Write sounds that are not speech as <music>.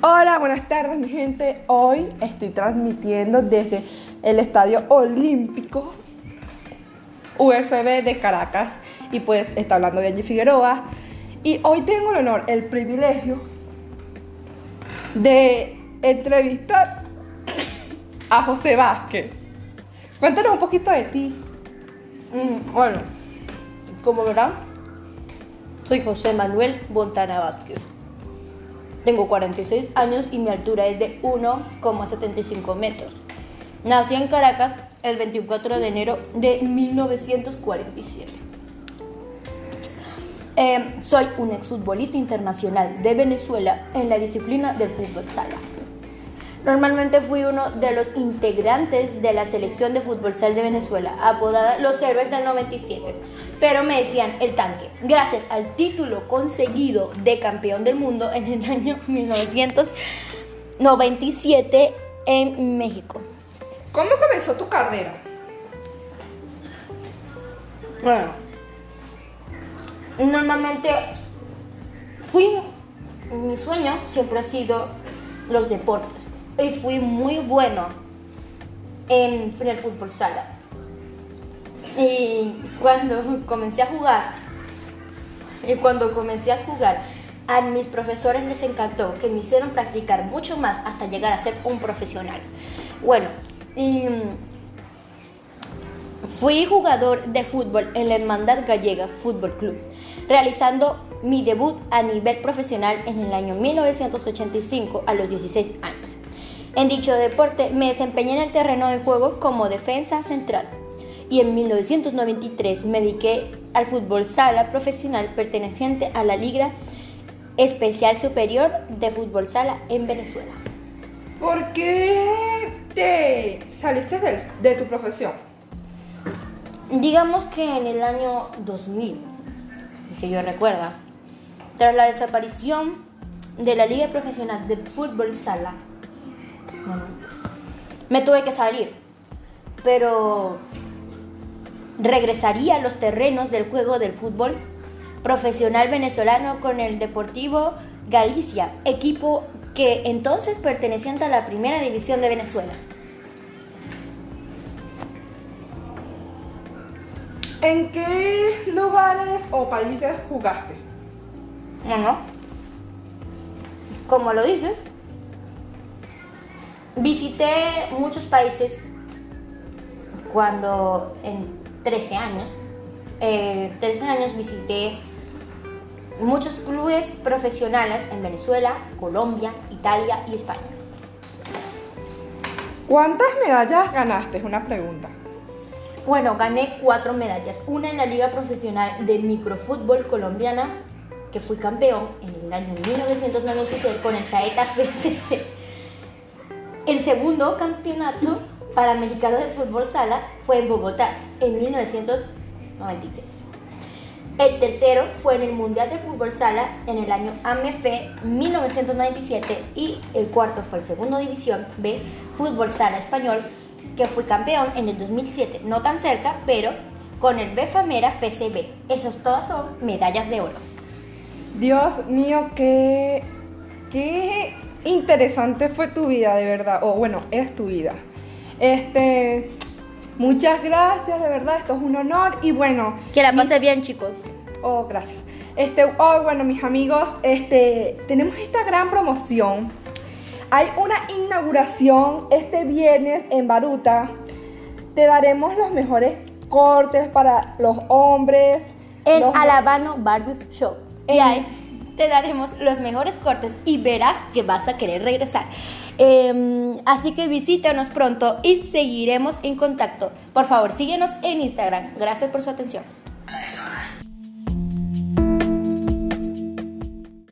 Hola, buenas tardes mi gente. Hoy estoy transmitiendo desde el Estadio Olímpico USB de Caracas y pues está hablando de Angie Figueroa. Y hoy tengo el honor, el privilegio de entrevistar a José Vázquez. Cuéntanos un poquito de ti. Mm, bueno, como verán, soy José Manuel Bontana Vázquez. Tengo 46 años y mi altura es de 1,75 metros. Nací en Caracas el 24 de enero de 1947. Eh, soy un exfutbolista internacional de Venezuela en la disciplina del fútbol sala. Normalmente fui uno de los integrantes de la selección de fútbol sala de Venezuela, apodada Los Héroes del 97, pero me decían el tanque, gracias al título conseguido de campeón del mundo en el <laughs> año 1997 en México. ¿Cómo comenzó tu carrera? Bueno, normalmente fui, mi sueño siempre ha sido los deportes y fui muy bueno en, el fútbol sala. Y cuando comencé a jugar, y cuando comencé a jugar, a mis profesores les encantó que me hicieron practicar mucho más hasta llegar a ser un profesional. Bueno, y fui jugador de fútbol en la Hermandad Gallega Fútbol Club, realizando mi debut a nivel profesional en el año 1985 a los 16 años. En dicho deporte me desempeñé en el terreno de juego como defensa central y en 1993 me dediqué al fútbol sala profesional perteneciente a la Liga Especial Superior de Fútbol Sala en Venezuela. ¿Por qué te saliste de, de tu profesión? Digamos que en el año 2000, que yo recuerda, tras la desaparición de la Liga Profesional de Fútbol Sala, me tuve que salir, pero regresaría a los terrenos del juego del fútbol profesional venezolano con el Deportivo Galicia, equipo que entonces perteneciente a la primera división de Venezuela. ¿En qué lugares o países jugaste? Bueno, como lo dices, visité muchos países cuando en 13 años, eh, 13 años visité muchos clubes profesionales en Venezuela, Colombia, Italia y España. ¿Cuántas medallas ganaste? Es una pregunta. Bueno, gané cuatro medallas. Una en la Liga Profesional de Microfútbol Colombiana, que fui campeón en el año 1996 con el Saeta FCC. El segundo campeonato para mexicano de fútbol sala fue en Bogotá en 1996. El tercero fue en el Mundial de Fútbol Sala en el año AMF 1997 y el cuarto fue el Segundo División B Fútbol Sala Español que fue campeón en el 2007, no tan cerca, pero con el Befamera FCB. Esas todas son medallas de oro. Dios mío, qué, qué interesante fue tu vida, de verdad. O bueno, es tu vida. Este, muchas gracias, de verdad, esto es un honor. Y bueno. Que la pase bien, chicos. Oh, gracias. Este, oh, bueno, mis amigos, este, tenemos esta gran promoción hay una inauguración este viernes en Baruta. Te daremos los mejores cortes para los hombres. En Alabano Barbies Show. Y ahí te daremos los mejores cortes y verás que vas a querer regresar. Em, así que visítanos pronto y seguiremos en contacto. Por favor, síguenos en Instagram. Gracias por su atención.